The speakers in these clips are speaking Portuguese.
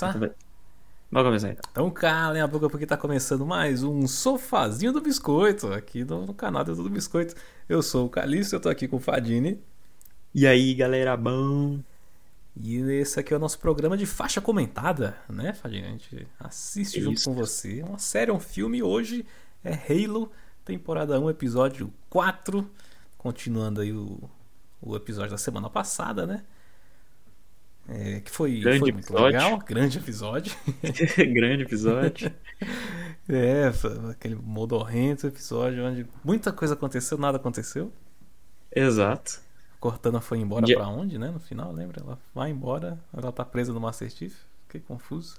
começar? Vamos começar então. Então calem a boca porque tá começando mais um Sofazinho do Biscoito aqui no, no canal do Biscoito. Eu sou o Calixto, eu tô aqui com o Fadini. E aí, galera, bom? E esse aqui é o nosso programa de faixa comentada, né, Fadini? A gente assiste junto com você. Uma série, um filme. Hoje é Halo, temporada 1, episódio 4. Continuando aí o, o episódio da semana passada, né? É, que foi, Grande foi muito episódio. legal, grande episódio. Grande episódio. É, aquele modorrento episódio onde muita coisa aconteceu, nada aconteceu. Exato. Cortana foi embora Dia- pra onde, né? No final, lembra? Ela vai embora, ela tá presa no Master Chief. Fiquei confuso.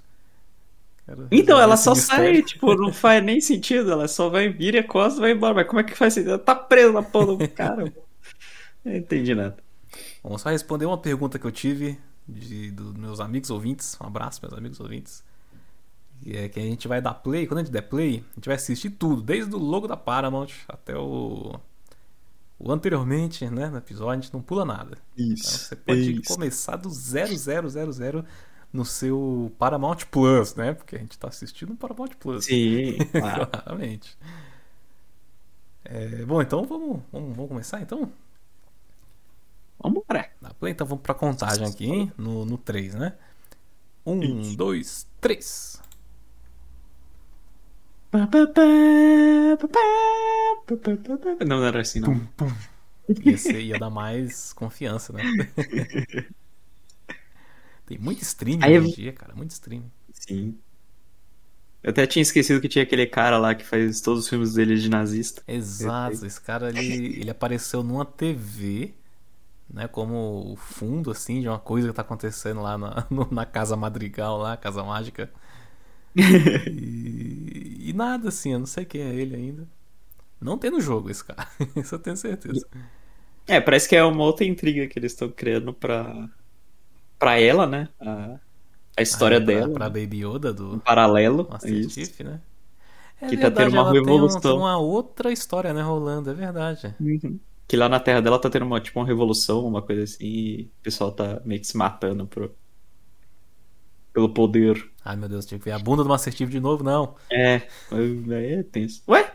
Quero Então, ela só mistério. sai, tipo, não faz nem sentido. Ela só vai vir e costa e vai embora. Mas como é que faz sentido? Ela tá presa na porra do cara. Não entendi nada. Vamos só responder uma pergunta que eu tive de, dos meus amigos ouvintes. Um abraço, meus amigos ouvintes. E é que a gente vai dar play, quando a gente der play, a gente vai assistir tudo, desde o logo da Paramount até o, o anteriormente, né, no episódio, a gente não pula nada. Então você pode começar do 0000 no seu Paramount Plus, né? Porque a gente tá assistindo no Paramount Plus. Sim, claro. Claramente. É, bom, então vamos, vamos, vamos começar então? Vambora. Play, então vamos pra contagem aqui, hein? No, no 3, né? 1, Isso. 2, 3. Não, não era assim, não. Esse ia dar mais confiança, né? Tem muito streaming Aí hoje em dia, cara. Muito streaming. Sim. Eu até tinha esquecido que tinha aquele cara lá que faz todos os filmes dele de nazista. Exato, esse cara ele, ele apareceu numa TV, né, como o fundo assim de uma coisa que tá acontecendo lá na, no- na casa madrigal lá, casa mágica. E, e nada assim, eu não sei quem é ele ainda. Não tem no jogo esse cara, isso eu tenho certeza. É, parece que é uma outra intriga que eles estão criando pra, pra ela, né? A, a história Aí, pra- dela. Pra né? Baby Yoda do paralelo. Isso. Chief, né? É Que tá tendo uma ela um- revolução. Tem uma outra história, né, rolando, é verdade. Uhum. Que lá na terra dela tá tendo uma, tipo, uma revolução, uma coisa assim, e o pessoal tá meio que se matando pro, pelo poder. Ai meu Deus, tinha que ver a bunda do Master Chief de novo, não. É, é tenso. Ué?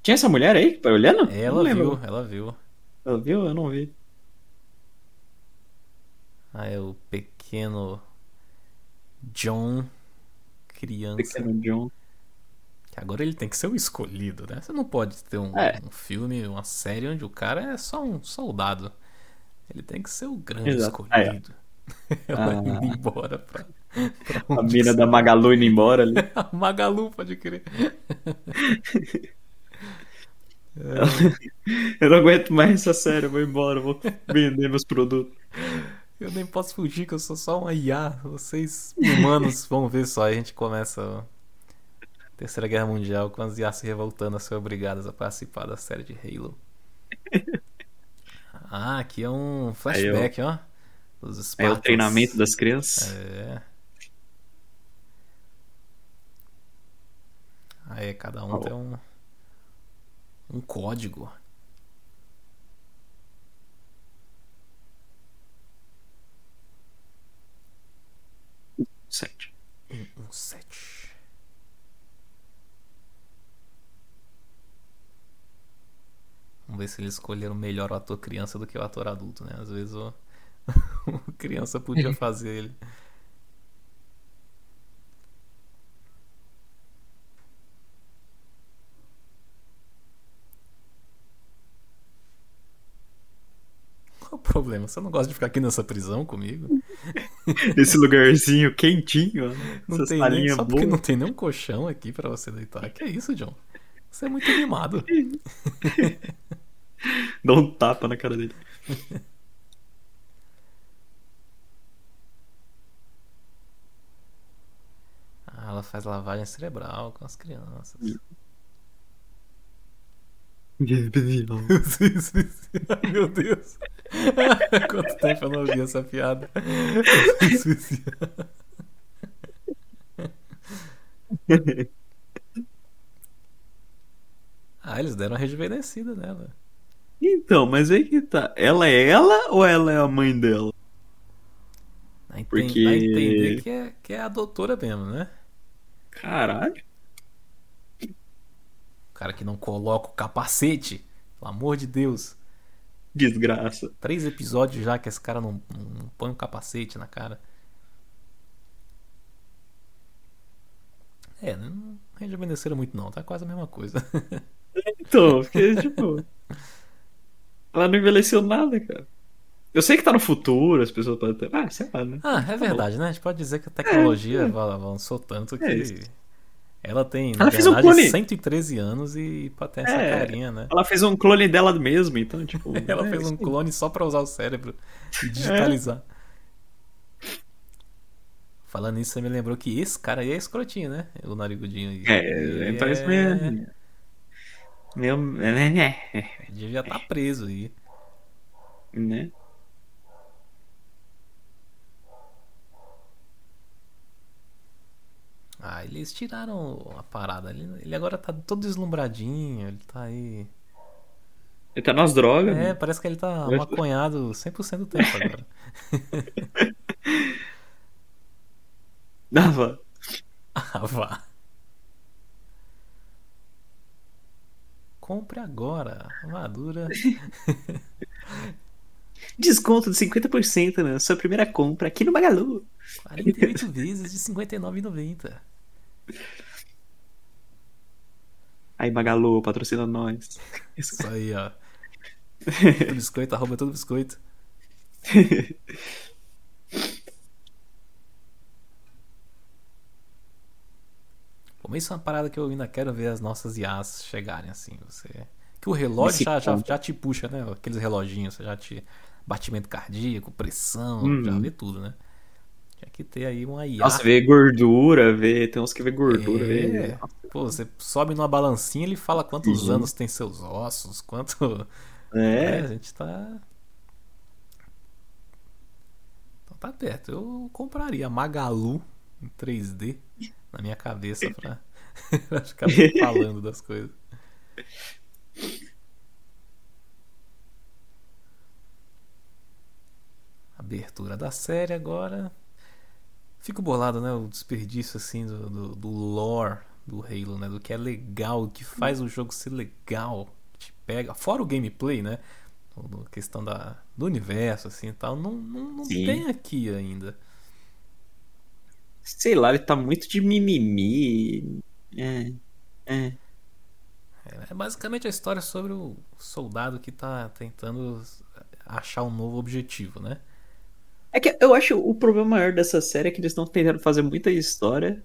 Tinha essa mulher aí tá olhando? Ela viu, ela viu. Ela viu? Eu não vi. Ah, é o pequeno John criança. Pequeno John. Agora ele tem que ser o escolhido, né? Você não pode ter um, É. um filme, uma série onde o cara é só um soldado. Ele tem que ser o grande Exato. Ah, é. escolhido. Ela Ah. indo embora pra, pra A mina da Magalu indo embora ali. A Magalu, pode crer. Eu não aguento mais essa série, eu vou embora, vou vender meus produtos. Eu nem posso fugir que eu sou só uma IA. Vocês humanos vão ver só. Aí a gente começa Terceira Guerra Mundial com as IA se revoltando a ser obrigadas a participar da série de Halo. Ah, aqui é um flashback, ó. Dos É o treinamento das crianças. É. Aí cada um Oh. tem um um código. Sete. Um set. Vamos ver se eles escolheram melhor o ator criança do que o ator adulto, né? Às vezes o, o criança podia fazer ele. Qual o problema? Você não gosta de ficar aqui nessa prisão comigo? Esse lugarzinho quentinho, né? Não Essas tem nem, só porque boas. não tem nenhum colchão aqui pra você deitar. Que é isso, John? Você é muito animado. Dá um tapa na cara dele. Ah, ela faz lavagem cerebral com as crianças. Meu Deus. Quanto tempo eu não ouvi essa piada. Ah, eles deram uma rejuvenescida nela. Então, mas aí que tá. Ela é ela ou ela é a mãe dela? Ah, Porque. A entender que é, que é a doutora mesmo, né? Caralho. O cara que não coloca o capacete. Pelo amor de Deus. Desgraça. Três episódios já que esse cara não, não põe um capacete na cara. É, não rejuvenesceram muito não, tá quase a mesma coisa. Então, porque, tipo. Ela não envelheceu nada, cara. Eu sei que tá no futuro, as pessoas podem ter. Ah, sei lá, né? Ah, é verdade, né? A gente pode dizer que a tecnologia É, é. avançou tanto que É isso. ela tem, na Ela fez um verdade, clone. 113 anos e ter essa É. carinha, né? Ela fez um clone dela mesmo, então, tipo. Ela é fez um clone só pra usar o cérebro e digitalizar. Falando nisso, você me lembrou que esse cara aí é escrotinho, né? O narigudinho aí. É, parece é-. Meu. Né? Devia estar preso aí. né? Ah, eles tiraram a parada. Ele, ele agora tá todo deslumbradinho, ele tá aí. Ele tá nas drogas, É, né? parece que ele tá Eu- maconhado 100% do tempo agora. Dava. Ah, vá. Compre agora. Madura. Desconto de 50% na sua primeira compra aqui no Magalu. 48 vezes de R$ 59,90. Aí, Magalu, patrocina nós. Isso aí, ó. Todo biscoito, arroba todo biscoito. Pô, isso é uma parada que eu ainda quero ver as nossas IAs chegarem assim. Você... Que o relógio já, já, já te puxa, né? Aqueles reloginhos, você já te. Batimento cardíaco, pressão, Uhum. já vê tudo, né? Tinha que ter aí uma IA. Nossa, vê gordura, vê. Tem uns que vê gordura, É. vê. Pô, você sobe numa balancinha ele fala quantos Uhum. anos tem seus ossos, quanto. É. É, a gente tá. Então tá perto. Eu compraria Magalu em 3D na minha cabeça pra, pra ficar falando das coisas. Abertura da série agora. Fico bolado, né? O desperdício assim do, do, do lore do Halo, né? Do que é legal, o que faz o jogo ser legal. Te pega. Fora o gameplay, né? A questão da, do universo, assim e tal. Não, não, não tem aqui ainda. Sei lá, ele tá muito de mimimi. É. É. É basicamente a história sobre o soldado que tá tentando achar um novo objetivo, né? É que eu acho o problema maior dessa série é que eles estão tentando fazer muita história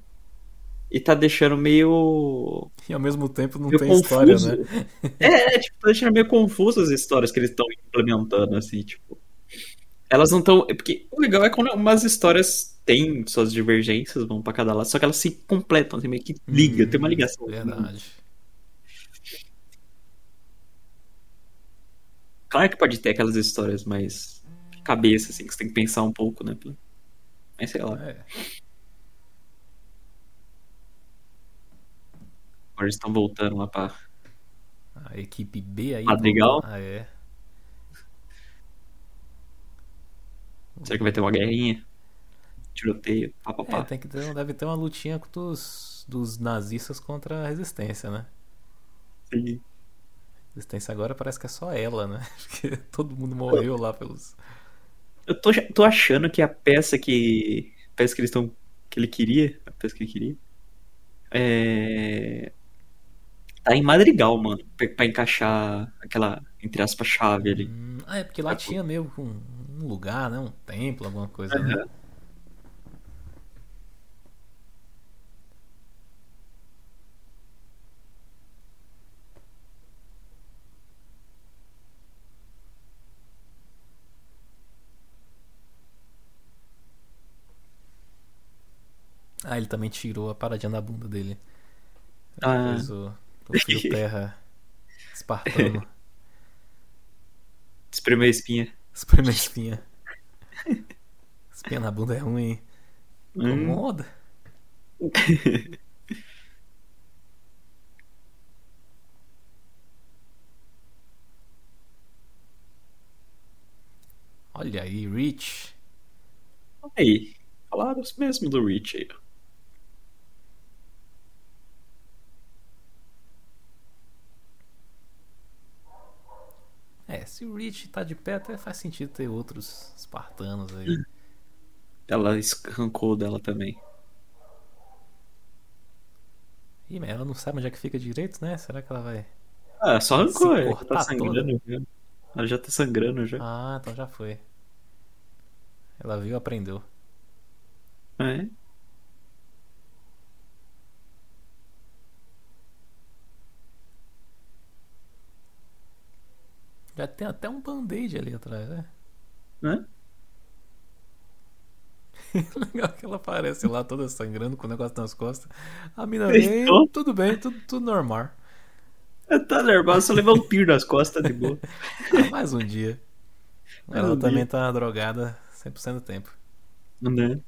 e tá deixando meio. E ao mesmo tempo não meio tem confuso. história, né? É, é, tipo, tá deixando meio confuso as histórias que eles estão implementando, assim, tipo. Elas não estão. Porque o legal é quando umas histórias têm suas divergências, vão pra cada lado, só que elas se completam, assim, meio que liga, Hum, tem uma ligação. Verdade. Claro que pode ter aquelas histórias mais cabeça, assim, que você tem que pensar um pouco, né? Mas sei lá. É. Agora eles estão voltando lá pra. A equipe B aí. Madrigal? Ah, é. Será que vai ter uma guerrinha? Tiroteio, É, papapá. tem que ter, deve ter uma lutinha dos, dos nazistas contra a resistência, né? Sim. Resistência agora parece que é só ela, né? Porque todo mundo morreu lá pelos. Eu tô, tô achando que a peça que. A peça que eles estão. que ele queria. A peça que ele queria. É. Tá em Madrigal, mano. Pra, encaixar aquela, entre aspas, chave ali. Hum, ah, é porque lá tinha meio um, um lugar, né? Um templo, alguma coisa, né? Aham. Ah, ele também tirou a paradinha da bunda dele. Ah. Fez o, o fio terra espartano. Espremeu a espinha. Espreme a espinha. Espinha na bunda é ruim. Incomoda. Olha aí, Rich. Aí, falaram mesmo do Rich aí. É, se o Rich tá de pé, até faz sentido ter outros espartanos aí. Ela arrancou dela também. Ih, mas ela não sabe onde é que fica direito, né? Será que ela vai. Ah, só arrancou, Se é. Tá sangrando já. Ela já tá sangrando já. Ah, então já foi. Ela viu aprendeu. É. Já tem até um band-aid ali atrás, né? Né? Legal que ela aparece lá toda sangrando com o negócio nas costas. A mina vem, tudo bem, tudo, tudo normal. Tá nervosa, só levar um tiro nas costas de boa. Ah, mais um dia. Mais Ela um também dia. tá drogada 100% do tempo. Né?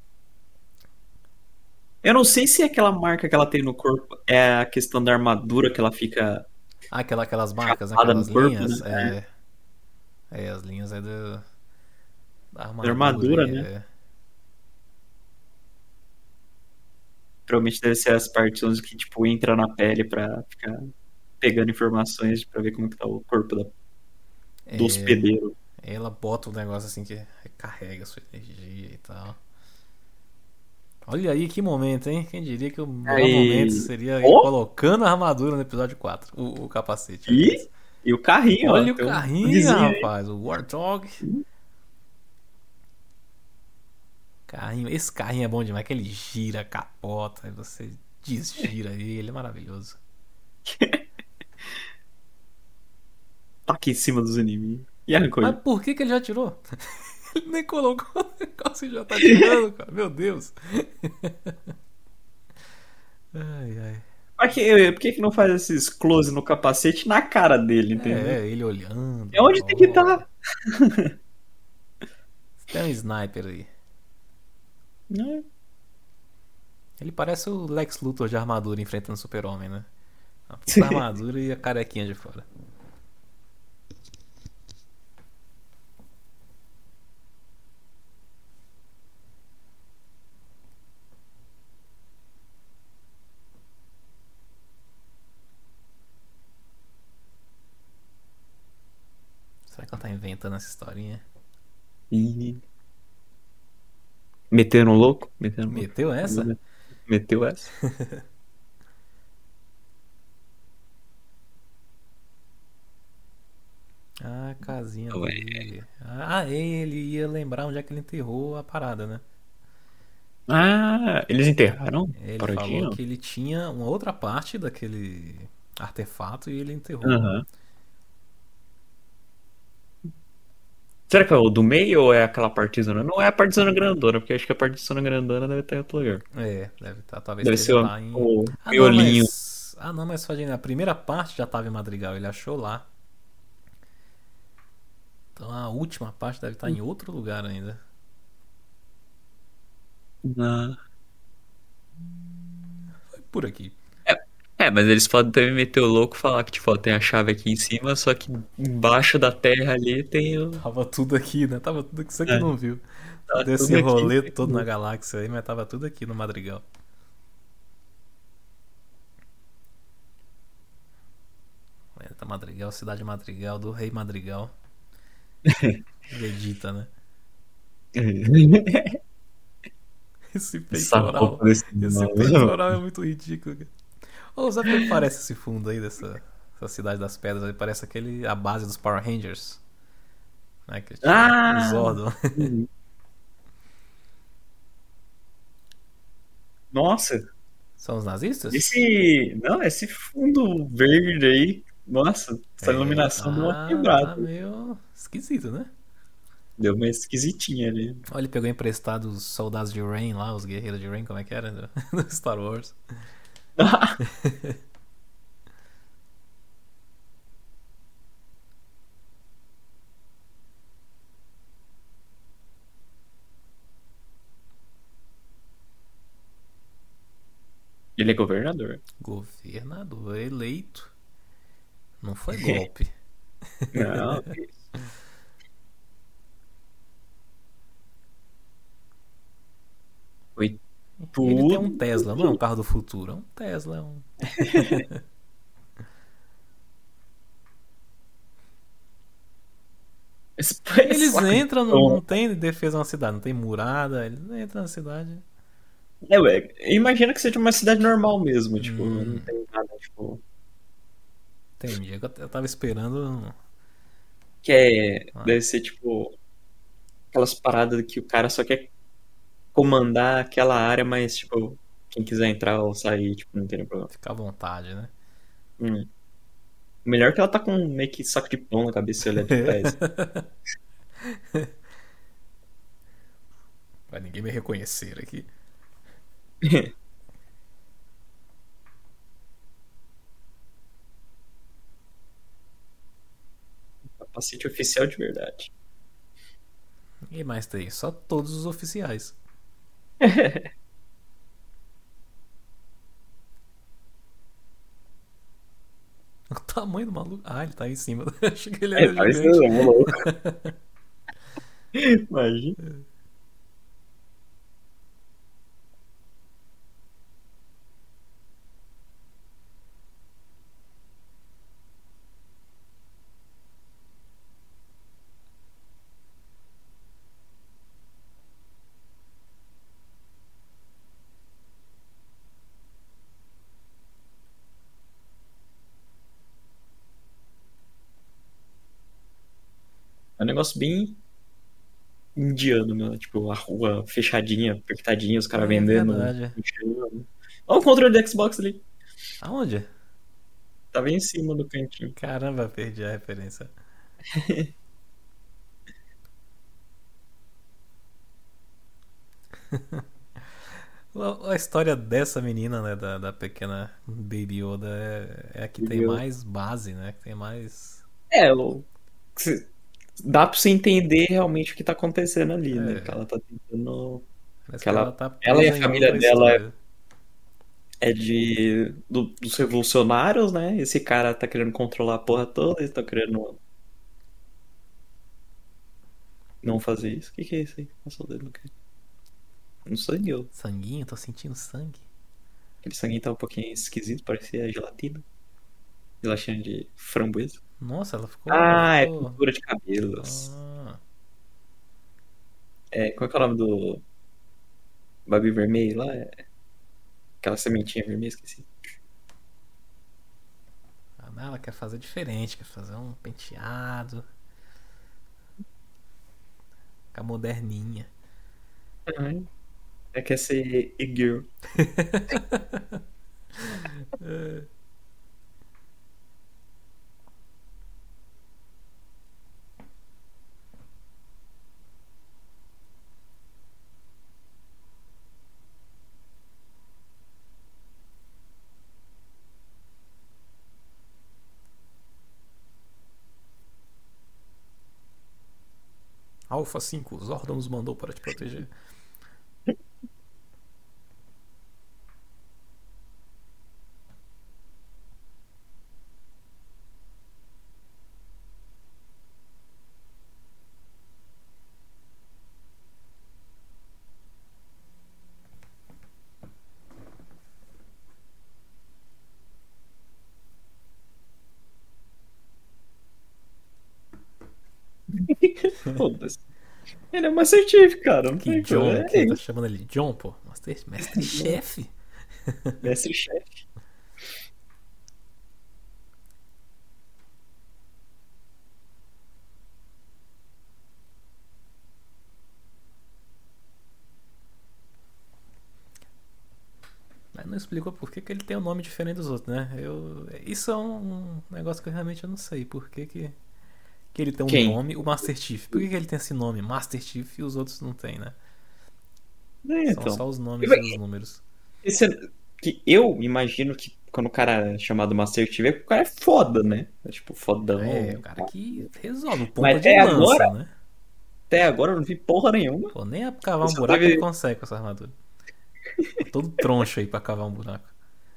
Eu não sei se aquela marca que ela tem no corpo é a questão da armadura que ela fica. Ah, aquela, aquelas marcas, né? Aquelas no corpo, linhas. né? É. é, as linhas é do. Da armadura. Da armadura, né? é. Provavelmente deve ser as partes onde que, tipo, entra na pele pra ficar pegando informações pra ver como que tá o corpo da, do É, hospedeiro. Ela bota um negócio assim que recarrega a sua energia e tal. Olha aí que momento, hein? Quem diria que o melhor Aí. momento seria Ó. colocando a armadura no episódio 4, o, o capacete. E. e o carrinho, ó. Olha o tem um carrinho, vizinho aí. rapaz. O Warthog. Carrinho. Esse carrinho é bom demais. Que ele gira, capota, aí você desgira ele. Ele é maravilhoso. Tá aqui em cima dos inimigos. E arrancou Mas ele. por que, que ele já tirou? Ele nem colocou o negócio e já tá tirando, cara. Meu Deus. Ai, ai. Por que, por que que não faz esses close no capacete na cara dele, entendeu? É, ele olhando. É onde tem que ó. estar. Tem um sniper aí. Né? Ele parece o Lex Luthor de armadura enfrentando o Super-Homem, né? A armadura e a carequinha de fora. Tá inventando essa historinha? E... Metendo um louco? Metendo um louco. Meteu essa? Meteu essa. Ah, a casinha Ué. dele. Ah, ele ia lembrar onde é que ele enterrou a parada, né? Ah, eles enterraram? Ele Parodinho? falou que ele tinha uma outra parte daquele artefato e ele enterrou. Aham. Será que é o do meio ou é aquela partizana? Não é a partizana grandona, porque acho que a partizana grandona deve estar em outro lugar. É, deve estar, talvez Deve ser lá em. o Ah, não, miolinho. mas... ah, não, mas Fadinho, a primeira parte já estava em Madrigal, ele achou lá. Então a última parte deve estar em outro lugar ainda. Ah. Foi por aqui. É, mas eles podem também meter o louco e falar que, tipo, ó, tem a chave aqui em cima, só que embaixo da terra ali tem o. Tava tudo aqui, né? Tava tudo aqui, você que É. não viu. Tá Desse tudo aqui. rolê todo na galáxia aí, mas tava tudo aqui no Madrigal. Planeta Madrigal, cidade Madrigal, do rei Madrigal. Vegeta, né? Esse peitoral. Esse nome. peitoral é muito ridículo. cara. Ô, sabe o que parece esse fundo aí dessa, dessa cidade das pedras? aí? Parece aquele a base dos Power Rangers. Né? Que tinha Ah! o Zordon. Nossa, São os nazistas? esse. Não, esse fundo verde aí. Nossa, essa É, iluminação deu uma tá- quebrada. Tá meio esquisito, né? Deu uma esquisitinha ali. Olha, ele pegou emprestado os soldados de Rain lá, os guerreiros de Rain, como é que era? Do Star Wars. Ele é governador. Governador eleito. Não foi golpe. Não, Tudo. Ele tem um Tesla, não é um carro do futuro, é um Tesla. É um... Esse- Eles entram, não, não tem defesa na cidade, não tem murada, eles entram na cidade. É, ué, imagina que seja uma cidade normal mesmo, tipo, Hum. não tem nada, tipo. Entendi. Eu eu tava esperando. Que é. Ah. Deve ser tipo. Aquelas paradas que o cara só quer comandar aquela área, mas, tipo, quem quiser entrar ou sair, tipo, não tem nenhum problema. Ficar à vontade, né? Hum. Melhor que ela tá com meio que saco de pão na cabeça e olha de trás. Vai ninguém me reconhecer aqui. Capacete oficial de verdade. Ninguém mais tem, só todos os oficiais. O tamanho do maluco. Ah, ele tá em cima. Achei que ele É, era parece gigante. um louco. Imagina. É um negócio bem indiano, né? Tipo, a rua fechadinha, apertadinha, os caras É vendendo. verdade. Olha o controle do Xbox ali. Aonde? Tava em cima do cantinho. Caramba, perdi a referência. A história dessa menina, né, da, da pequena Baby Yoda, é, é a que tem Baby Yoda. mais base, né? Que tem mais. É, o... dá pra você entender realmente o que tá acontecendo ali, É. né? Que ela tá tentando. Que ela- tá ela e a família dela é- história. É de. do- dos revolucionários, né? Esse cara tá querendo controlar a porra toda, eles estão querendo. Não fazer isso. O que, que é isso aí? Passou o dedo no cara. Não sangue, eu. Sanguinho, tô sentindo sangue. Aquele sanguinho tá um pouquinho esquisito, parecia gelatina. Gelatina de framboesa. Nossa, ela ficou. Ah, é ficou- pintura de cabelos. Ah, É, qual que é o nome do Babi Vermelho lá? É... Aquela sementinha vermelha, esqueci. ah, não, ela quer fazer diferente, quer fazer um penteado. Ficar moderninha. É quer ser e-girl. Alpha 5, Zordon nos mandou para te proteger. Foda-se. Ele é Master Chief, cara. Não Que John, como. que É tá chamando ele de John, pô. Master, mestre chefe. Mestre chefe. Mas não explicou por que, que ele tem um nome diferente dos outros, né? Eu, isso é um negócio que eu realmente não sei. Por que, que, que ele tem um Quem? nome, o Master Chief? Por que, que ele tem esse nome, Master Chief, e os outros não tem, né? É, São então. só os nomes Eu- e os números. Esse é- que eu imagino que quando o cara é chamado Master Chief é porque o cara é foda, né? É tipo fodão. É, o cara que resolve o ponto Mas de até lança, agora- né? Até agora eu não vi porra nenhuma. Pô, nem a cavar um Só buraco teve- ele consegue com essa armadura. Todo troncho aí pra cavar um buraco.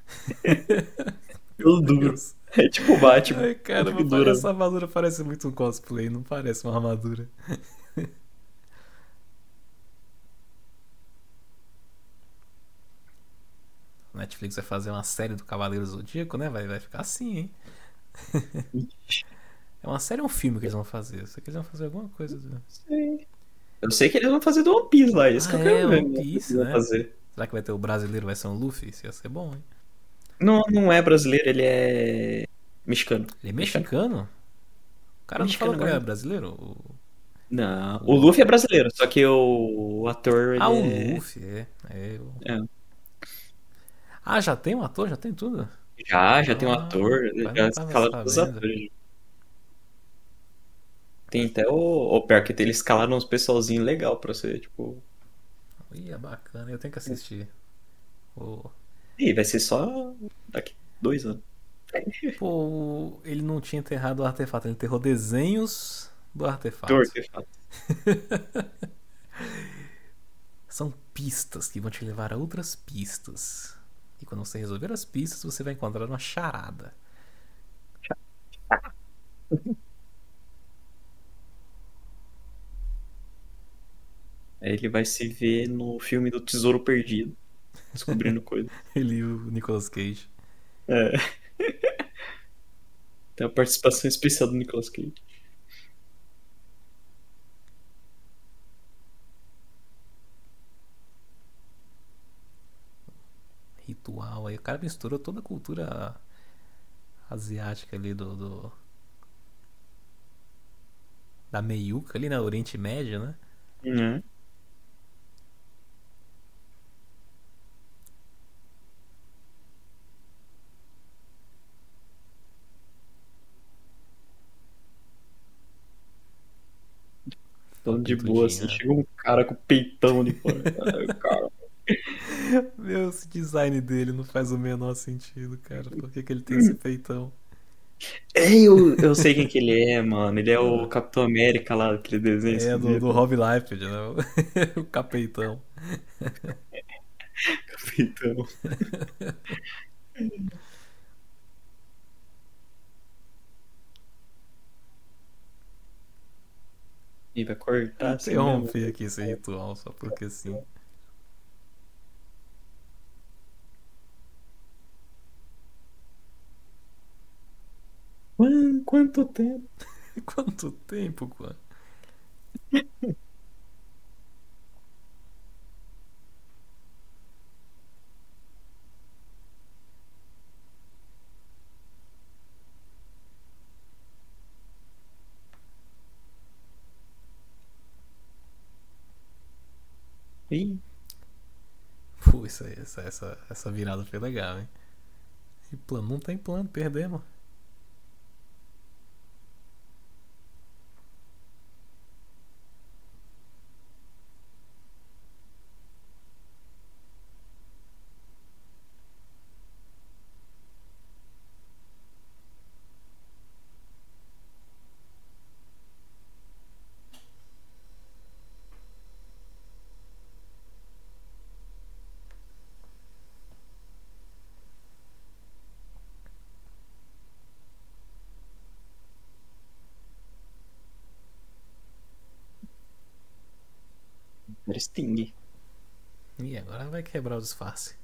Eu duro. É tipo Batman. Ai, cara, dura. essa armadura parece muito um cosplay, não parece uma armadura. Netflix vai fazer uma série do Cavaleiro Zodíaco, né? Vai, vai ficar assim, hein? é uma série ou um filme que eles vão fazer? Eu sei que eles vão fazer alguma coisa. Do... Sei. Eu sei que eles vão fazer do One Piece lá, isso Ah, que eu quero é, ver. One né, Piece, né? fazer. Será que vai ter o brasileiro, vai ser um Luffy? Isso ia ser bom, hein? Não, não é brasileiro, ele é mexicano. Ele é mexicano? O cara não Mexicano falou que ele agora. é brasileiro? O- Não, o Luffy é brasileiro, só que o, o ator. Ah, o é- Luffy, é. é, o- É. Ah, já tem um ator? Já tem tudo? Já, já tem um Ah, ator, já não escalaram os atores. Tem até o. O pior que eles escalaram uns pessoalzinho legal pra você, tipo. Ih, é bacana, eu tenho que assistir. O- Ih, vai ser só daqui dois anos. Pô, ele não tinha enterrado o artefato, ele enterrou desenhos do artefato. Do artefato. São pistas que vão te levar a outras pistas. E quando você resolver as pistas, você vai encontrar uma charada. Ele vai se ver no filme do Tesouro Perdido, descobrindo coisa. Ele e o Nicolas Cage. É. Tem a participação especial do Nicolas Cage. Ritual aí. O cara misturou toda a cultura asiática ali do. do- Da meiuca ali, né? Oriente Médio, né? Uhum. Tô de boa, assim, né? chega um cara com peitão de fora. Cara. Meu, esse design dele não faz o menor sentido, cara. Por que, que ele tem esse peitão? É, eu, eu sei quem que ele é, mano. Ele é o Capitão América lá, aquele desenho. É do, do Rob Liefeld, né? O capeitão. Peitão. E vai cortar. Interromper aqui esse ritual só porque sim. Quanto tempo? Quanto tempo, Quan? Ih, Pô, isso aí, essa, essa, essa virada foi legal, hein? E plano, não tem plano, perdemos. Sting. Ih, agora vai quebrar o disfarce.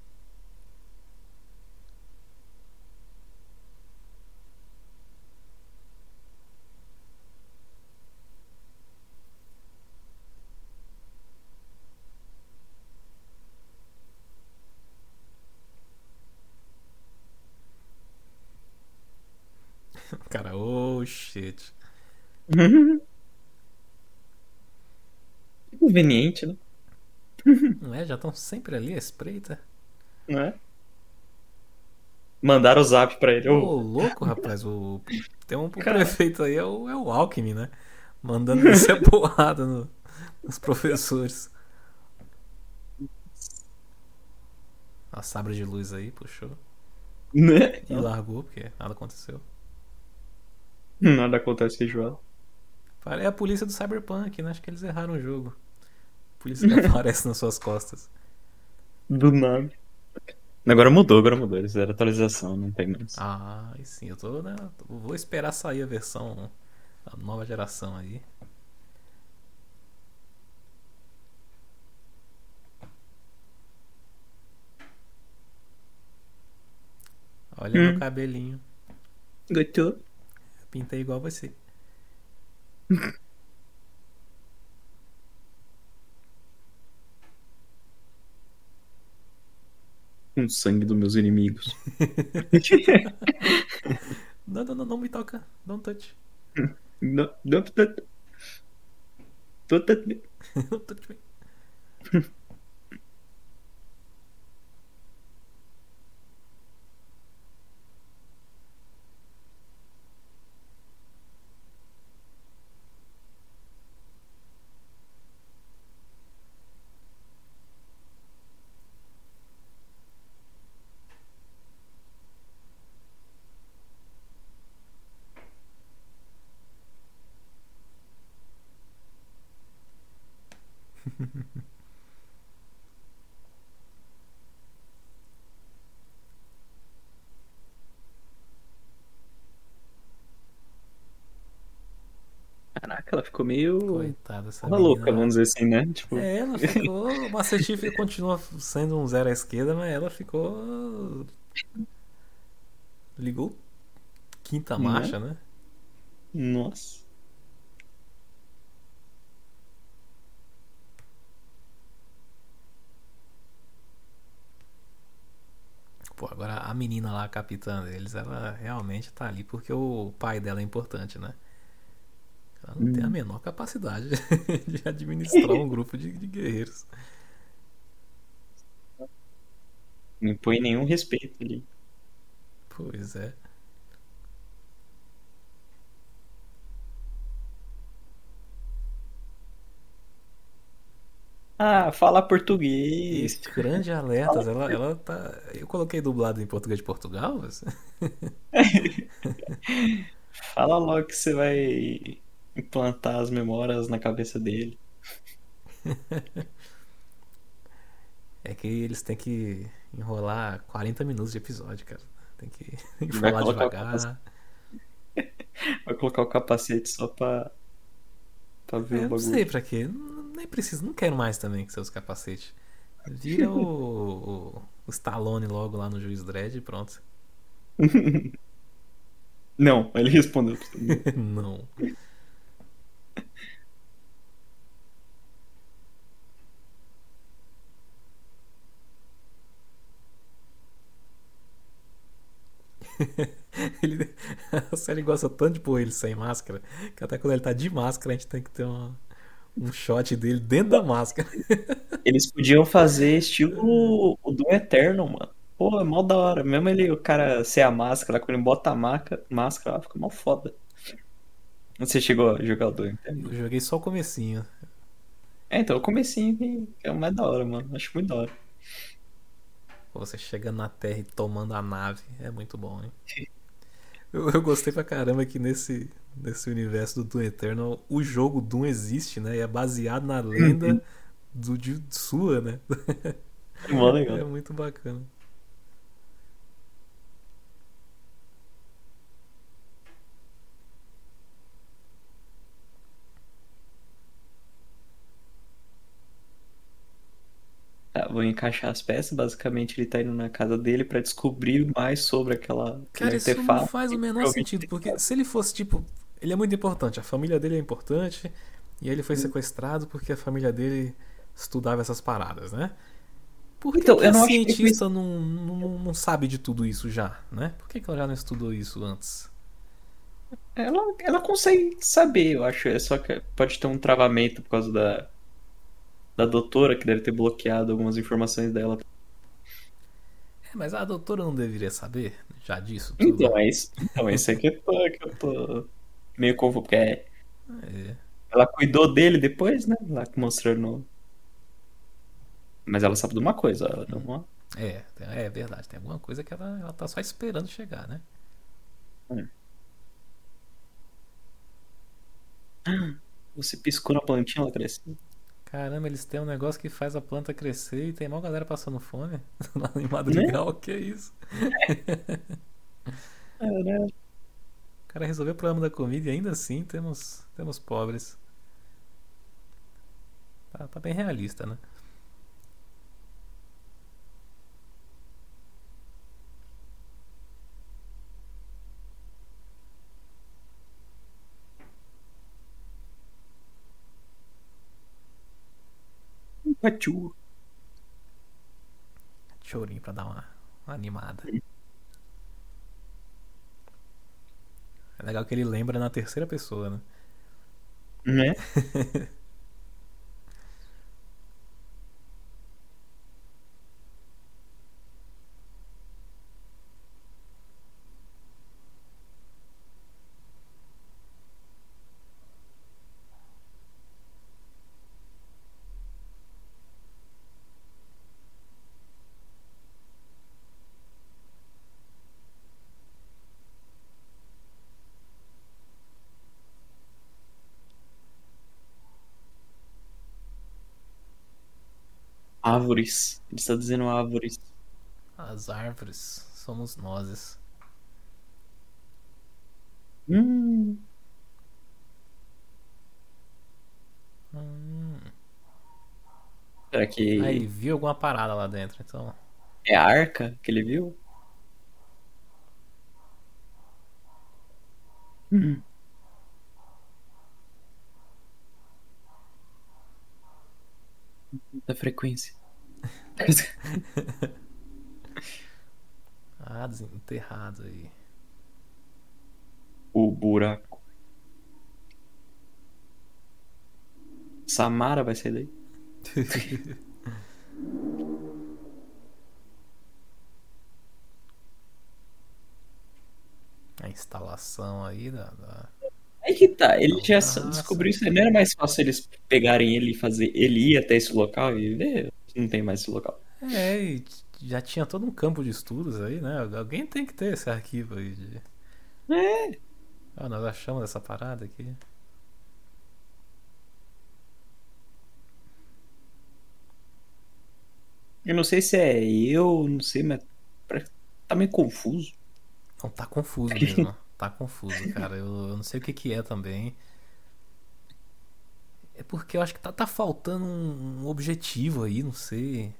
Cara, oh shit. Conveniente, né? Não é? Já estão sempre ali à espreita. Não é? Mandaram o zap pra ele. Ô, Ô, louco, rapaz. O... Tem um Cara. prefeito aí, é o, é o Alckmin, né? Mandando a porrada no- nos professores. A sabre de luz aí, puxou. né? E largou, porque nada aconteceu. Nada acontece feijoada. É a polícia do Cyberpunk, né? Acho que eles erraram o jogo. Polícia que aparece nas suas costas. Do nada. Agora mudou, agora mudou. Eles fizeram atualização, não tem mais. Ah, e sim, eu tô, né? Vou esperar sair a versão, a nova geração aí. Olha Hum. meu cabelinho. Gostou? Pintei igual você. Com o sangue dos meus inimigos. Não, não, não, não me toca. Don't touch. Não, não, não. Tô- tô- Don't touch me. Caraca, ela ficou meio. Coitada essa louca, vamos dizer assim, né? Tipo, É, ela ficou. O Master continua sendo um zero à esquerda, mas ela ficou. Ligou quinta Né? marcha, né? nossa. Pô, agora a menina lá, a capitã deles, ela realmente tá ali porque o pai dela é importante, né? Ela não tem a Hum. menor capacidade de administrar um grupo de, de guerreiros. Não impõe nenhum respeito ali. Pois é. Ah, fala português. grande alertas, ela, ela tá. Eu coloquei dublado em português de Portugal? mas- Fala logo que você vai implantar as memórias na cabeça dele. É que eles têm que enrolar 40 minutos de episódio, cara. Tem que falar o devagar. Vai colocar o capacete só pra, pra ver É, o eu não bagulho. sei pra quê. Não- Nem preciso, não quero mais também que seus capacetes. Vira o, o, o Stallone logo lá no Juiz Dredd e pronto. Não, ele respondeu. não. Ele, a série gosta tanto de pôr ele sem máscara que até quando ele tá de máscara a gente tem que ter uma, um shot dele dentro da máscara. Eles podiam fazer estilo o do Eterno, mano. Pô, é mó da hora. Mesmo ele, o cara ser a máscara, quando ele bota a maca, máscara, fica mó foda. Você chegou a jogar o do Eterno? Eu joguei só o comecinho. É, então, o comecinho que é o mais da hora, mano. Acho muito da hora. Você chegando na Terra e tomando a nave. É muito bom, hein? Eu, eu gostei pra caramba que nesse, nesse universo do Doom Eternal o jogo Doom existe, né? E é baseado na lenda do, de sua, né? É mó É legal. muito bacana. Tá, vou encaixar as peças. Basicamente, ele tá indo na casa dele pra descobrir mais sobre aquela, Cara, isso artefato. não faz o menor sentido, porque se ele fosse tipo. Ele é muito importante, a família dele é importante, e aí ele foi sequestrado porque a família dele estudava essas paradas, né? Por que, Então, que eu a não acho que cientista não, não, não sabe de tudo isso já, né? Por que, que ela já não estudou isso antes? Ela, ela consegue saber, eu acho. É só que pode ter um travamento por causa da, da doutora, que deve ter bloqueado algumas informações dela. É, mas a doutora não deveria saber já disso tudo? Então, é isso. Então, é isso aí que eu tô, que eu tô meio confuso, porque é- É. ela cuidou dele depois, né? Lá mostrando. Mas ela sabe de uma coisa, ela não. uma- É, é verdade. Tem alguma coisa que ela, ela tá só esperando chegar, né? Você piscou na plantinha, ela cresceu. Caramba, eles têm um negócio que faz a planta crescer e tem mó galera passando fome lá em Madrigal. Que isso? Caralho. O cara resolveu o problema da comida e ainda assim temos, temos pobres. Tá, tá bem realista, né? Chorinho pra dar uma, uma animada. É legal que ele lembra na terceira pessoa, né? Né? Árvores. Ele está dizendo árvores. As árvores somos nós. Hum. Hum. Será que Aí ele viu alguma parada lá dentro, então. é a arca que ele viu? Hum. Da frequência. Ah, desenterrado aí. o buraco. Samara vai sair daí? A instalação aí da. da- que tá, ele já Nossa. descobriu isso. Não era mais fácil eles pegarem ele e fazer. Ele ir até esse local e ver. Não tem mais esse local. É, e já tinha todo um campo de estudos aí, né? Alguém tem que ter esse arquivo aí de. É. Ah, nós achamos essa parada aqui. Eu não sei se é eu, não sei, mas tá meio confuso. Não, tá confuso mesmo. Tá confuso, cara. Eu, eu não sei o que que é também. É porque eu acho que tá, tá faltando um, um objetivo aí, não sei.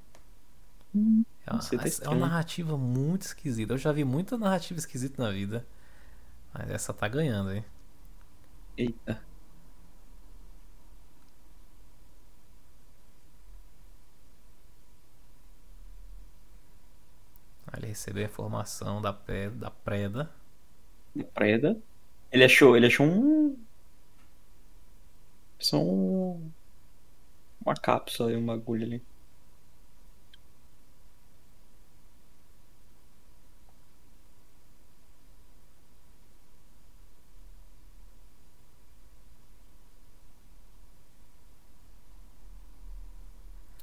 É uma, sei, tá é uma narrativa muito esquisita. Eu já vi muita narrativa esquisita na vida. Mas essa tá ganhando, hein? Eita. Ele recebeu a informação da, da preda. Preda. Ele achou, ele achou um. Só um. Uma cápsula e uma agulha ali.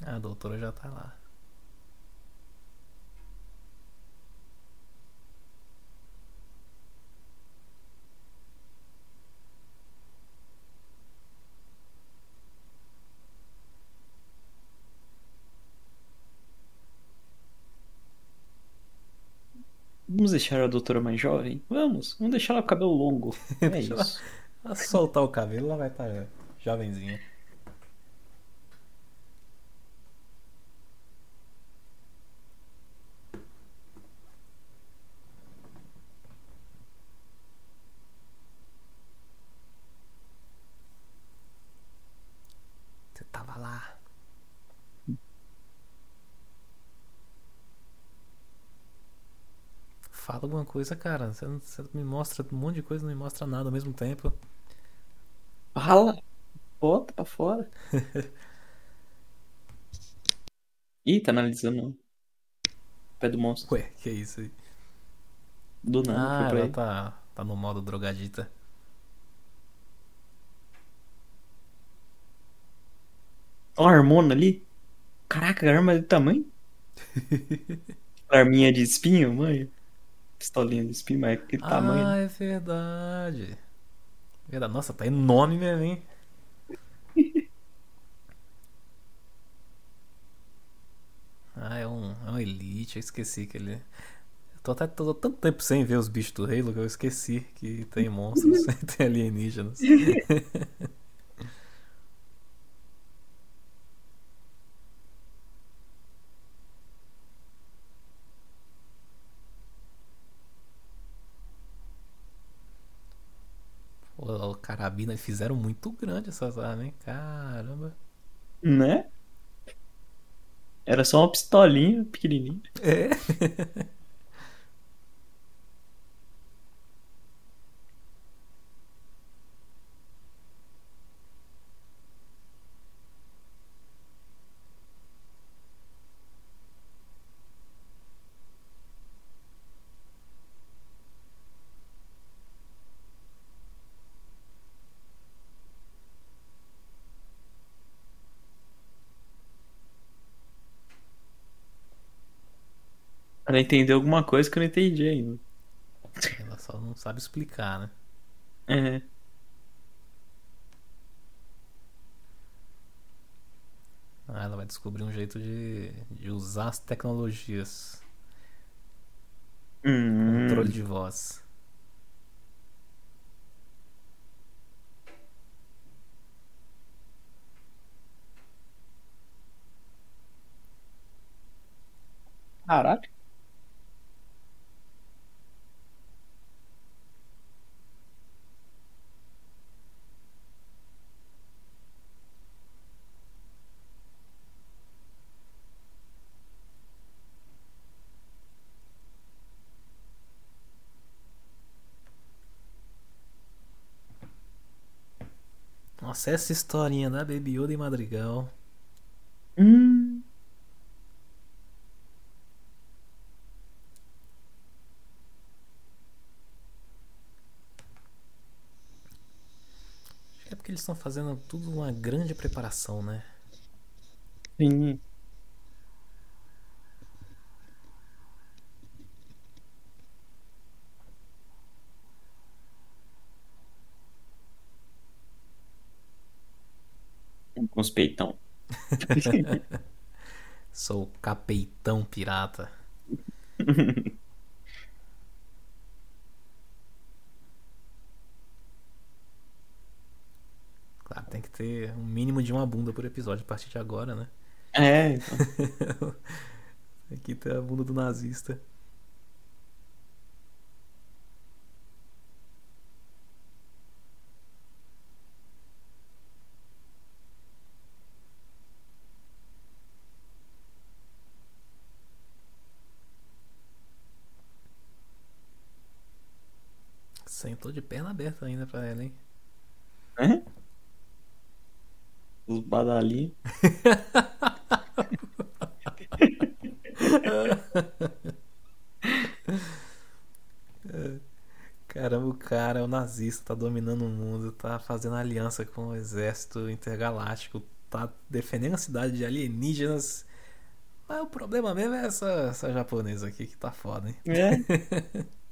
A doutora já tá lá. Vamos deixar a doutora mais jovem? Vamos, vamos deixar ela com o cabelo longo. É isso. Soltar o cabelo, ela vai estar jovenzinha. Você tava lá. Fala alguma coisa, cara. Você, você me mostra um monte de coisa e não me mostra nada ao mesmo tempo. Fala! Bota pra fora. Ih, tá analisando o pé do monstro. Ué, que isso aí? Do nada, Ah, foi pra ela tá, tá no modo drogadita. Ó, a armona ali. Caraca, a arma é do tamanho. Arminha de espinho, mãe. Pistolinha de espinho, mas que tamanho. Ah, é verdade. Verdade. Nossa, tá enorme mesmo, hein? Ah, é um, é um Elite, eu esqueci que ele. Eu tô até tô tanto tempo sem ver os bichos do Halo que eu esqueci que tem monstros, tem alienígenas. Pô, o carabina, fizeram muito grande essas armas, hein? Caramba. Né? Era só uma pistolinha pequenininha. É. Ela entendeu alguma coisa que eu não entendi ainda. Ela só não sabe explicar, né? É. Ah, ela vai descobrir um jeito de, de usar as tecnologias. Hum. Controle de voz. Caralho. Nossa, essa historinha da Baby Yoda e Madrigal. Hum. É porque eles estão fazendo tudo uma grande preparação, né? Sim. Com os peitão. Sou capeitão pirata. Claro, tem que ter um mínimo de uma bunda por episódio a partir de agora, né? É, então. Tem que ter a bunda do nazista. Sentou de perna aberta ainda pra ela, hein? É? Os badalinhos. Caramba, o cara é o nazista, tá dominando o mundo, tá fazendo aliança com o exército intergaláctico, tá defendendo a cidade de alienígenas. Mas o problema mesmo é essa, essa japonesa aqui que tá foda, hein? É.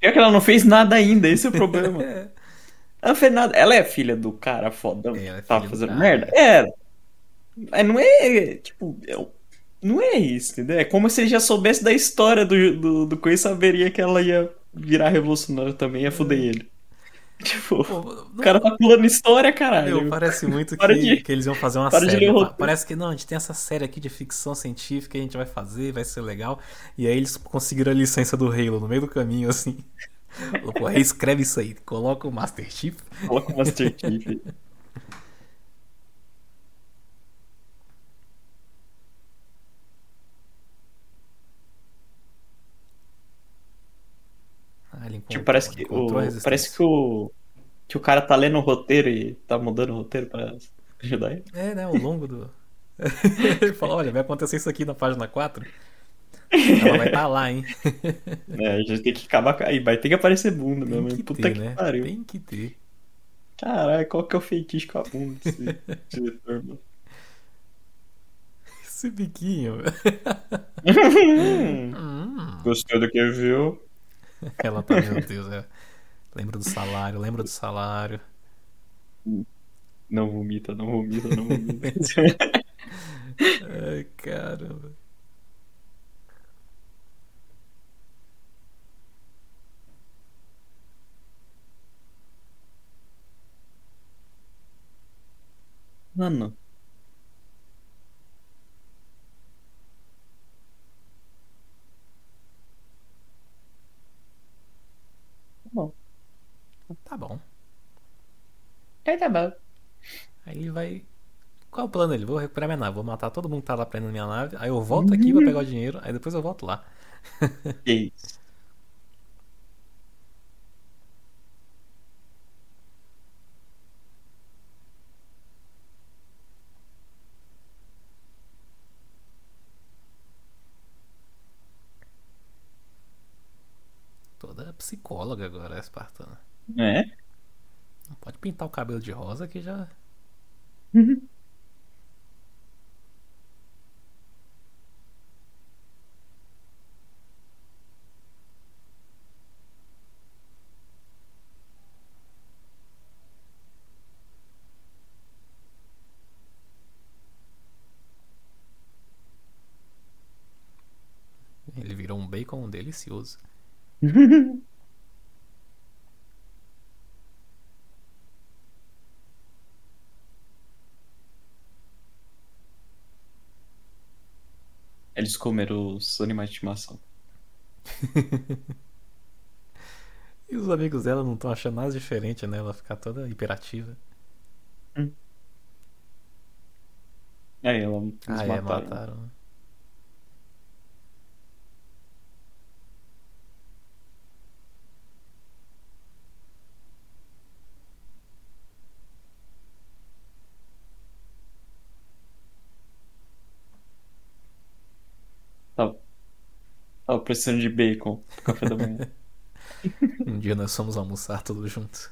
Pior que ela não fez nada ainda, esse é o problema. É. Ela não fez nada. Ela é filha do cara fodão É, é que tava fazendo cara. merda? Era. Mas não é. Tipo, é- não é isso, entendeu? É como se ele já soubesse da história do, do, do coisa e saberia que ela ia virar revolucionária também, ia foder ele. Tipo, Pô, o cara tá pulando história, caralho. Meu, parece muito que, de- que eles iam fazer uma para série. roteiro. Parece que não, a gente tem essa série aqui de ficção científica, a gente vai fazer, vai ser legal. E aí eles conseguiram a licença do Halo no meio do caminho, assim. Pô, reescreve isso aí, coloca o Master Chief. Coloca o Master Chief. Ah, ele encontrou, Tipo, parece que, o, parece que o, que o cara tá lendo o roteiro e tá mudando o roteiro pra ajudar ele. É, né? Ao longo do. ele falou: olha, vai acontecer isso aqui na página 4. Ela vai estar lá, hein? É, a gente tem que acabar. Aí vai ter que aparecer bunda Tem mesmo. que Puta ter, que né? pariu. Tem que ter. Caralho, qual que é o feitiço com a bunda desse diretor, mano? Esse biquinho. Hum. Gostou do que viu? Ela tá, meu Deus, é. Lembra do salário, lembra do salário. Não vomita, não vomita, não vomita. Ai, caramba. Mano. Bom. Tá bom. Aí tá bom. Aí ele vai qual é o plano dele? Vou recuperar minha nave, vou matar todo mundo que tá lá prendendo minha nave, aí eu volto aqui pra pegar o dinheiro, aí depois eu volto lá. Que isso. Toda psicóloga agora, a Espartana. É? Não pode pintar o cabelo de rosa que já. Ele virou um bacon delicioso. Eles comeram os animais de estimação. E os amigos dela não estão achando nada diferente, né? Ela ficar toda hiperativa. Aí ela eles Ah, é, mataram. Tava precisando de bacon pro café da manhã. Um dia nós fomos almoçar todos juntos.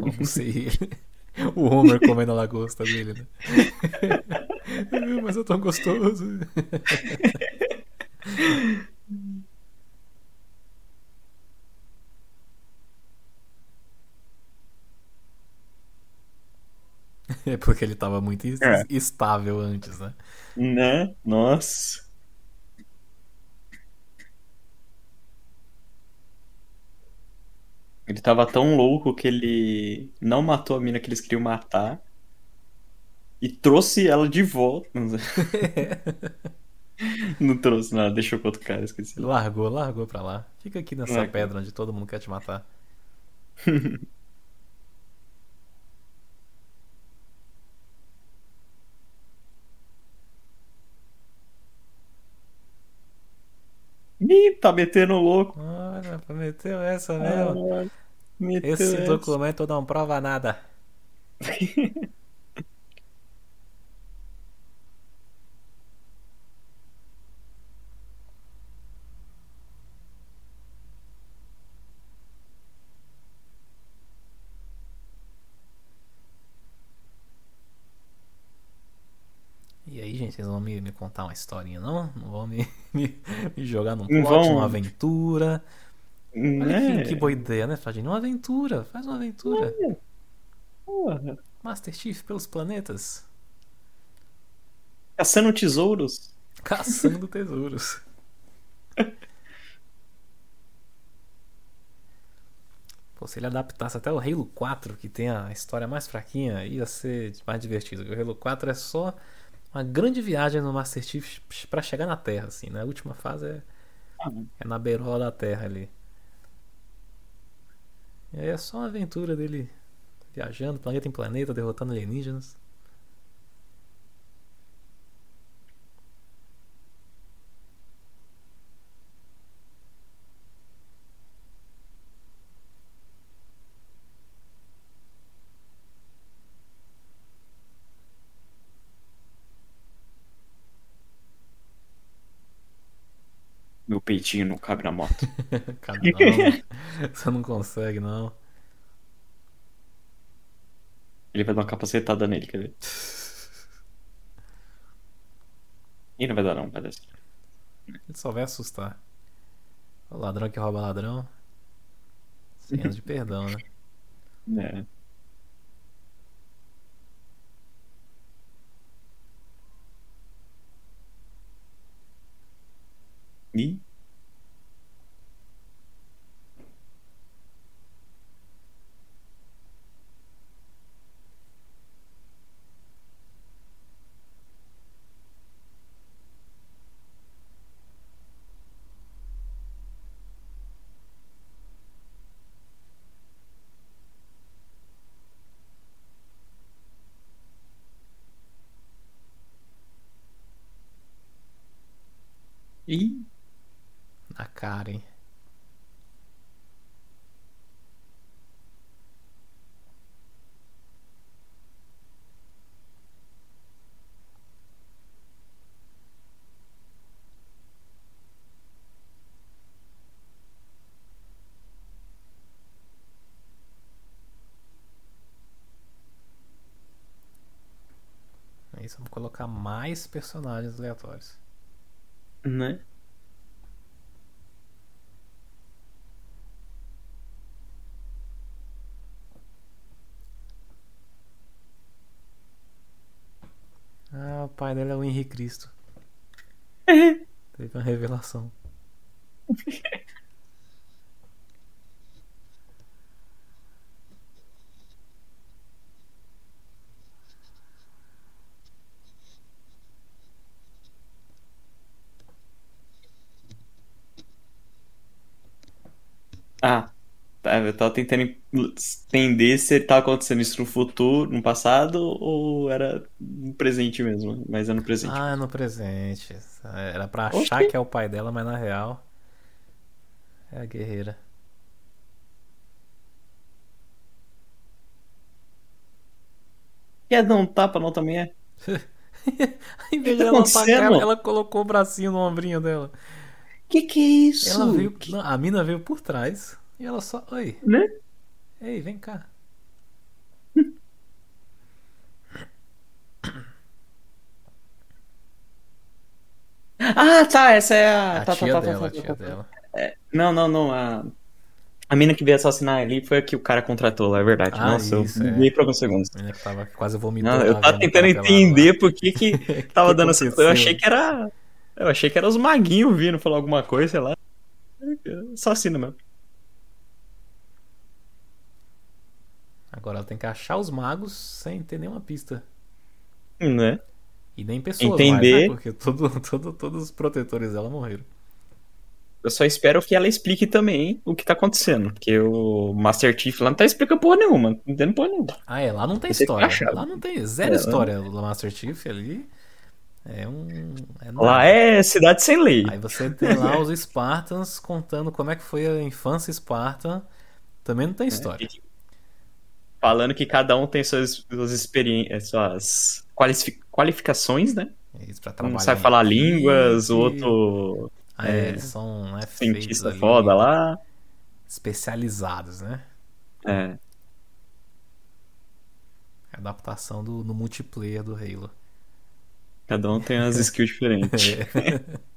Almocei ele. O Homer comendo a lagosta dele, né? Mas é tão gostoso. É porque ele tava muito É. estável antes, né? Né? Nossa. Ele tava tão louco que ele não matou a mina que eles queriam matar e trouxe ela de volta. Não, trouxe nada, deixou com outro cara, esqueci. Largou, largou pra lá. Fica aqui nessa Largou. pedra onde todo mundo quer te matar. Ih, tá metendo louco. Olha, prometeu essa mesmo. Ah, meteu Esse essa. documento não prova nada. E aí, gente, vocês vão me, me contar uma historinha, não? Não vão me, me, me jogar num plot, numa aventura. Olha que, Né? que boa ideia, né, Fadinho? Uma aventura, faz uma aventura. Porra. Master Chief pelos planetas, Caçando tesouros. caçando tesouros. Pô, se ele adaptasse até o Halo 4, que tem a história mais fraquinha, ia ser mais divertido. O Halo 4 é só uma grande viagem no Master Chief pra chegar na Terra, assim, né? A última fase é, Ah, é na beirola da Terra ali. E aí é só uma aventura dele viajando, planeta em planeta, derrotando alienígenas. Peitinho não cabe na moto. Cara, não, você não consegue, não. Ele vai dar uma capacetada nele, quer ver? Ih, não vai dar não, sim. Ele só vai assustar. O ladrão que rouba ladrão. Sem anos de perdão, né? É. Ih, Ih, Na cara, hein? Isso, vamos colocar mais personagens aleatórios. Né? Ah, o pai dela é o Henrique Cristo. Teve uma revelação. Ah, tá, eu tava tentando entender se tava acontecendo isso no futuro, no passado, ou era no presente mesmo. Mas é no presente. Ah, é no presente. Era pra Oxi. achar que é o pai dela, mas na real é a guerreira. Quer dar um tapa, não também é? Em vez tá de ela atacar, ela, ela colocou o bracinho no ombrinho dela. Que que é isso? Ela veio, Que- não, a mina veio por trás e ela só, oi, Né? ei, vem cá. Ah, tá, essa é a. A tá, tia tá, tá, dela, tá, a tá, tia tá. dela. Não, não, não. A, a mina que veio assassinar ali foi a que o cara contratou lá, é verdade. Ah, Nossa, isso, eu é. buguei por alguns segundos. A que tava quase vomitando. Não, eu tava tentando entender por que que tava que dando essa. Eu achei que era. Eu achei que era os maguinhos vindo falar alguma coisa, sei lá. Assassino mesmo. Agora ela tem que achar os magos sem ter nenhuma pista. Né? E nem pessoas Entender. mais, né? Porque todo, todo, todos os protetores dela morreram. Eu só espero que ela explique também o que tá acontecendo. Porque o Master Chief lá não tá explicando porra nenhuma. Não entendo porra nenhuma. Ah, é, lá não tem Você história. Lá não tem zero É, história do Master Chief ali. É um. É. Lá é cidade sem lei. Aí você tem lá os Spartans contando como é que foi a infância Spartan. Também não tem história. E- Falando que cada um tem suas, suas experiências, suas qualifi- qualificações, né? É isso Um sabe falar línguas, o outro Ah, é, é, eles são né, cientista ali, foda lá. especializados, né? É. Adaptação do, no multiplayer do Halo. Cada um tem umas skills diferentes. É.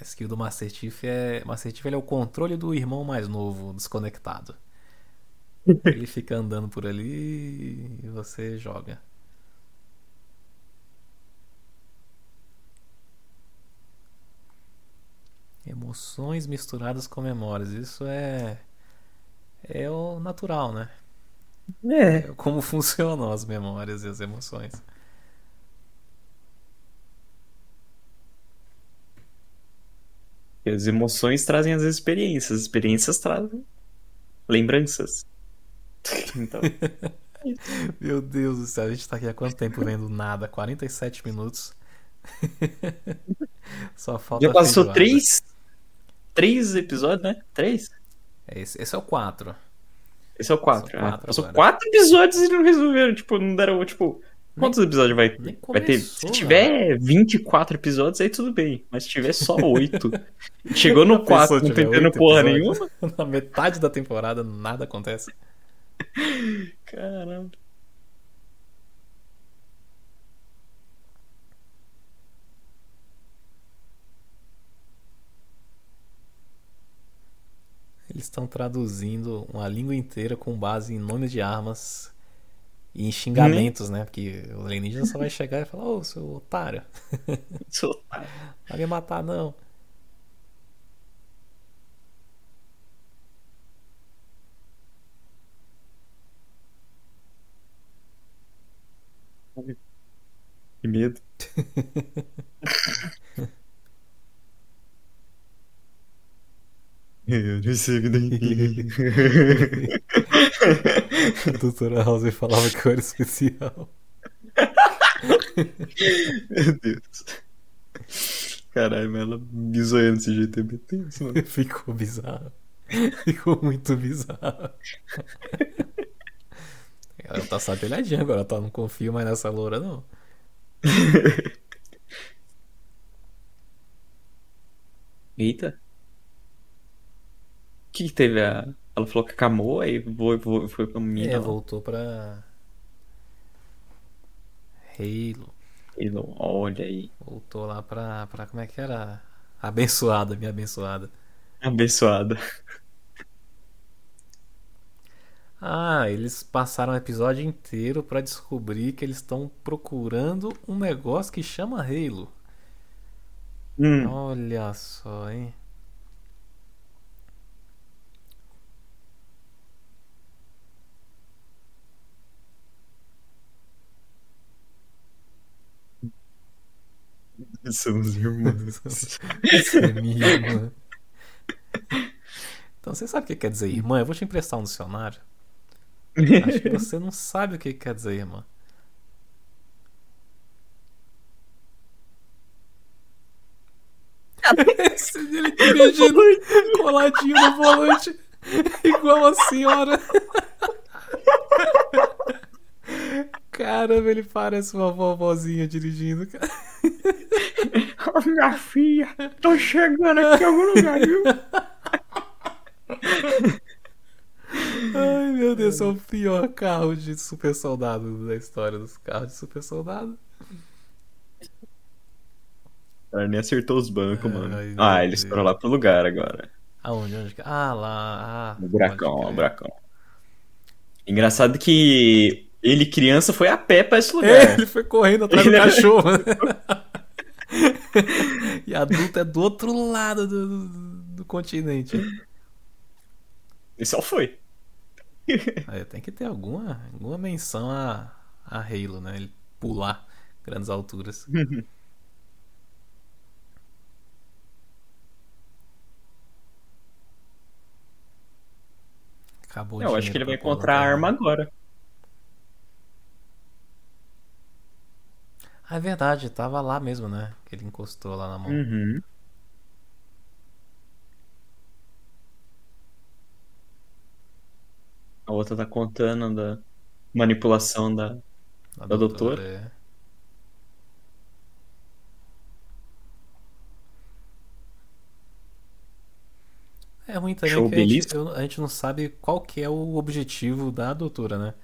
A skill do Master Chief é. Master Chief ele é o controle do irmão mais novo, desconectado. Ele fica andando por ali e você joga. Emoções misturadas com memórias. Isso é. É o natural, né? É. Como funcionam as memórias e as emoções. As emoções trazem as experiências, as experiências trazem lembranças. Então, Meu Deus do céu, a gente tá aqui há quanto tempo vendo nada? 47 minutos. Só falta já passou feijoada. três, três episódios, né? Três? É, Esse, esse é o 4. Esse é o quatro. São ah. quatro Passou agora. quatro episódios e não resolveram. Tipo, não deram. Tipo, quantos episódios vai, nem vai ter? começou, Se tiver 24 episódios, aí tudo bem. Mas se tiver só oito. Chegou no Já pensou 4, se não entendendo porra nenhuma. Na metade da temporada nada acontece. Caramba. Eles estão traduzindo uma língua inteira com base em nomes de armas e em xingamentos, né? Porque o alienígena só vai chegar e falar: Ô, seu otário, Seu otário. vai me matar não. Que medo. Eu não sei o que. A doutora House falava que eu era especial. Meu Deus. Caralho, mas ela me zoando desse jeito é tenso, mano. Ficou bizarro. Ficou muito bizarro. Ela tá satelhadinha agora, ela tá, não confio mais nessa loura, não. Eita. Que, teve a. Ela falou que acamou, aí foi, foi, foi pra mina. É, lá. voltou pra. Halo. Não- Olha aí. Voltou lá pra, pra. Como é que era? Abençoada, minha abençoada. Abençoada. Ah, eles passaram o episódio inteiro pra descobrir que eles estão procurando um negócio que chama Halo. Hum. Olha só, hein? Somos irmãos. Você é minha irmã. Então você sabe o que quer dizer irmã? Eu vou te emprestar um dicionário. Acho que você não sabe o que quer dizer irmã. Esse dele dirigindo coladinho no volante, igual a senhora. Caramba, ele parece uma vovozinha dirigindo. cara. Ô, minha filha, tô chegando aqui em algum lugar, viu? Ai meu Deus, é o pior carro de super soldado da história dos carros de super soldado. Ela nem acertou os bancos, Ai, mano. meu Ah, eles foram lá pro lugar agora. Aonde? Onde? Ah, lá. Ah, No buracão, no buracão. Engraçado que ele, criança, foi a pé pra esse lugar. É, ele foi correndo atrás do Ele- cachorro. e adulto é do outro lado do, do, do continente. E só foi. Aí tem que ter alguma, alguma menção a, a Halo, né? Ele pular grandes alturas. Acabou Eu acho que ele vai encontrar a arma agora. Ah, é verdade, tava lá mesmo, né? Que ele encostou lá na mão. Uhum. A outra tá contando da manipulação da. A da doutora. é. É ruim também Show que a gente, a gente não sabe qual que é o objetivo da doutora, né?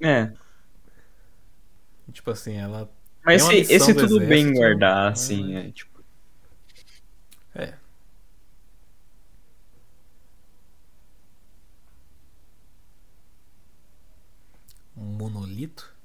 É. Tipo assim, ela. Mas esse, esse do tudo bem guardar, assim, é, tipo. É. Um monolito?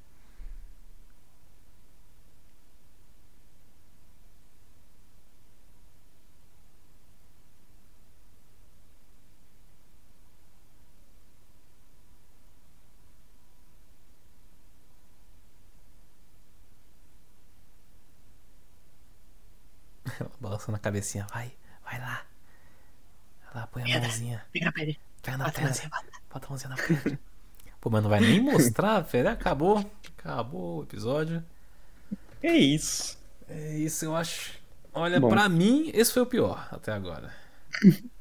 Ela balançando a cabecinha. Vai, vai lá. Vai lá, põe a mãozinha. Fica na parede. Vai na Bota a pedra. mãozinha, Bota a mãozinha na pedra. Pô, mas não vai nem mostrar, velho. Acabou. Acabou o episódio. É isso. É isso, eu acho. Olha, Bom. pra mim, esse foi o pior até agora.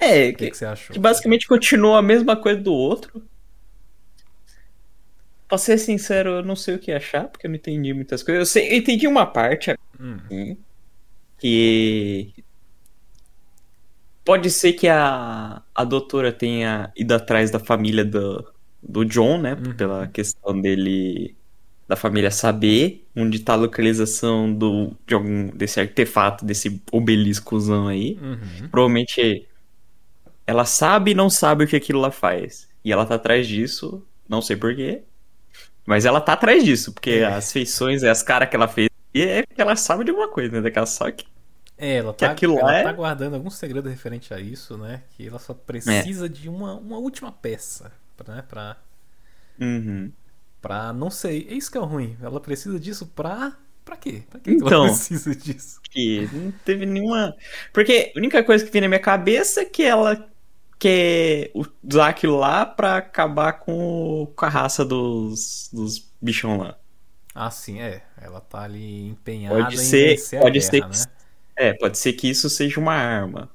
É, O que, que, que você achou? que basicamente continua a mesma coisa do outro. Pra ser sincero, eu não sei o que achar, porque eu não entendi muitas coisas. Eu, sei, eu entendi uma parte Hum, assim, que pode ser que a, a doutora tenha ido atrás da família do, do John, né? Uhum. Pela questão dele da família saber onde tá a localização do, de algum desse artefato, desse obeliscozão aí. uhum. Provavelmente ela sabe e não sabe o que aquilo lá faz. E ela tá atrás disso, não sei porquê. Mas ela tá atrás disso, porque É. as feições e as caras que ela fez. E é que ela sabe de alguma coisa, né? Daquela só que. É, ela Que tá, ela lá é- tá guardando algum segredo referente a isso, né? Que ela só precisa de uma, uma última peça, né? Pra, Uhum. pra. Não sei. É isso que é ruim. Ela precisa disso pra. Pra quê? Pra que que Então. ela precisa disso? Que não teve nenhuma. Porque a única coisa que vem na minha cabeça é que ela quer usar aquilo lá pra acabar com, com a raça dos, dos bichão lá. Ah, sim, é. Ela tá ali empenhada Pode em ser, vencer pode guerra, ser né? É, pode ser que isso seja uma arma.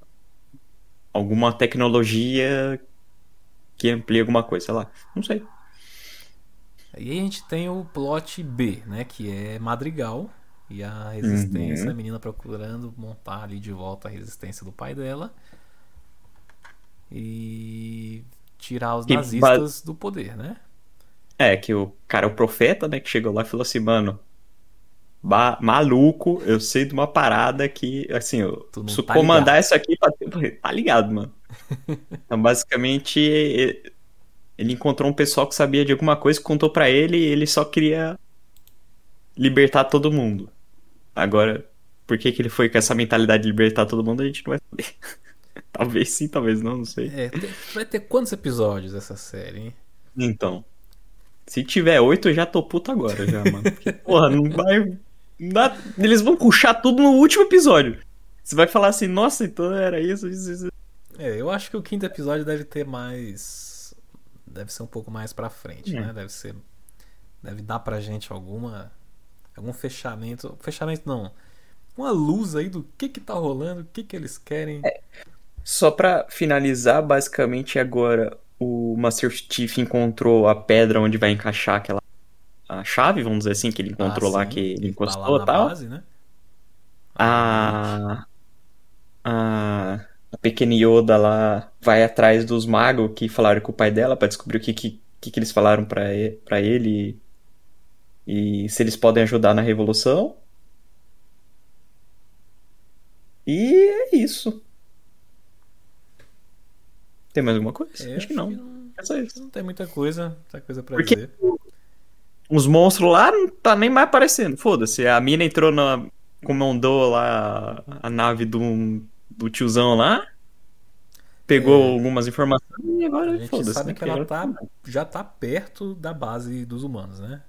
Alguma tecnologia que amplie alguma coisa, sei lá. Não sei. E aí a gente tem o plot B, né? Que é Madrigal e a resistência, Uhum. a menina procurando montar ali de volta a resistência do pai dela e tirar os Que nazistas do poder, né? É, que o cara, o profeta, né, que chegou lá e falou assim, mano, ba- maluco, eu sei de uma parada que, assim, eu preciso tá comandar ligado. isso aqui pra... Tá ligado, mano. Então, basicamente, ele encontrou um pessoal que sabia de alguma coisa, contou pra ele e ele só queria libertar todo mundo. Agora, por que que ele foi com essa mentalidade de libertar todo mundo, a gente não vai saber. Talvez sim, talvez não, não sei. É, vai ter quantos episódios essa série, hein? Então, se tiver oito, eu já tô puto agora, já, mano. Porque, porra, não vai. Não dá- Eles vão puxar tudo no último episódio. Você vai falar assim, nossa, então era isso, isso, isso. É, eu acho que o quinto episódio deve ter mais. Deve ser um pouco mais pra frente, É. né? Deve ser. Deve dar pra gente alguma. Algum fechamento. Fechamento não. Uma luz aí do que que tá rolando, o que que eles querem. Só pra finalizar, basicamente agora o Master Chief encontrou a pedra onde vai encaixar aquela. A chave, vamos dizer assim, que ele encontrou Ah, lá, que ele tá encostou e tal. base, né? A. A. A pequena Yoda lá vai atrás dos magos que falaram com o pai dela pra descobrir o que, que, que, que eles falaram pra pra ele e se eles podem ajudar na revolução. E é isso. Tem mais alguma coisa? É, acho que não. não, É só isso. não tem muita coisa, muita coisa pra Porque dizer. Os monstros lá não tá nem mais aparecendo. Foda-se. A mina entrou na. Comandou lá a nave do, do tiozão lá. Pegou É. algumas informações e A agora gente foda-se. sabe né? que ela Agora- tá, já tá perto da base dos humanos, né?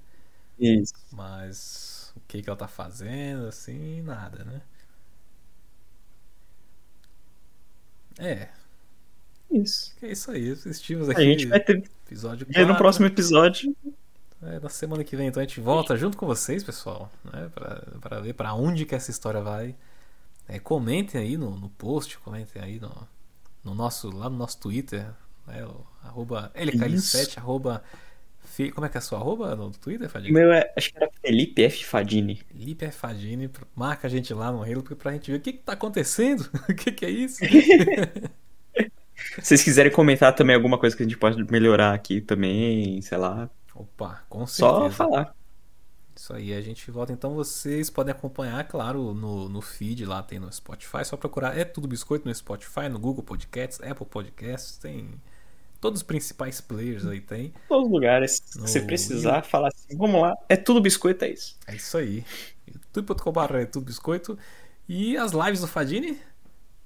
Isso. Mas o que que ela tá fazendo, assim, nada, né? É, Isso. é isso aí. Assistimos A aqui gente vai ter episódio ver no 4. próximo episódio. É, na semana que vem, então a gente volta junto com vocês, pessoal, né? Pra, pra ver pra onde que essa história vai. É, comentem aí no, no post, comentem aí no, no nosso, lá no nosso Twitter, né? O, arroba LKL7, arroba. Como é que é a sua arroba no Twitter, O Fadinho? meu é. Acho que era Felipe F. Fadini. Lipe F. Fadini, marca a gente lá no Halo pra gente ver o que, que tá acontecendo, o que, que é isso. Se vocês quiserem comentar também alguma coisa que a gente pode melhorar aqui também, sei lá. Opa, com Só certeza. falar. Isso aí, a gente volta. Então vocês podem acompanhar, claro, no, no feed lá tem no Spotify. Só procurar É Tudo Biscoito no Spotify, no Google Podcasts, Apple Podcasts, tem. Todos os principais players aí tem. Todos os lugares. Se No- você precisar, falar assim, vamos lá. É tudo biscoito, é isso. É isso aí. youtube.com.br é tudo biscoito. E as lives do Fadini?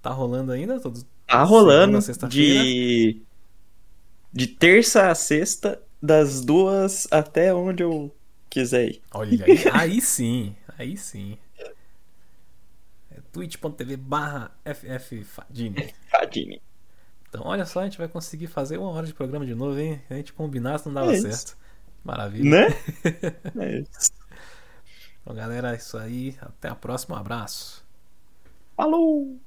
Tá rolando ainda? Todos... Tá rolando Segunda, de. De terça a sexta, das duas até onde eu quiser ir. Olha aí. Aí sim. Aí sim. É twitch.tv barra ffadini. Fadini. Então, olha só, a gente vai conseguir fazer uma hora de programa de novo, hein? Se a gente combinasse, não dava É certo. Maravilha. Né? É isso. Então, galera, é isso aí. Até a próxima. Um abraço. Falou!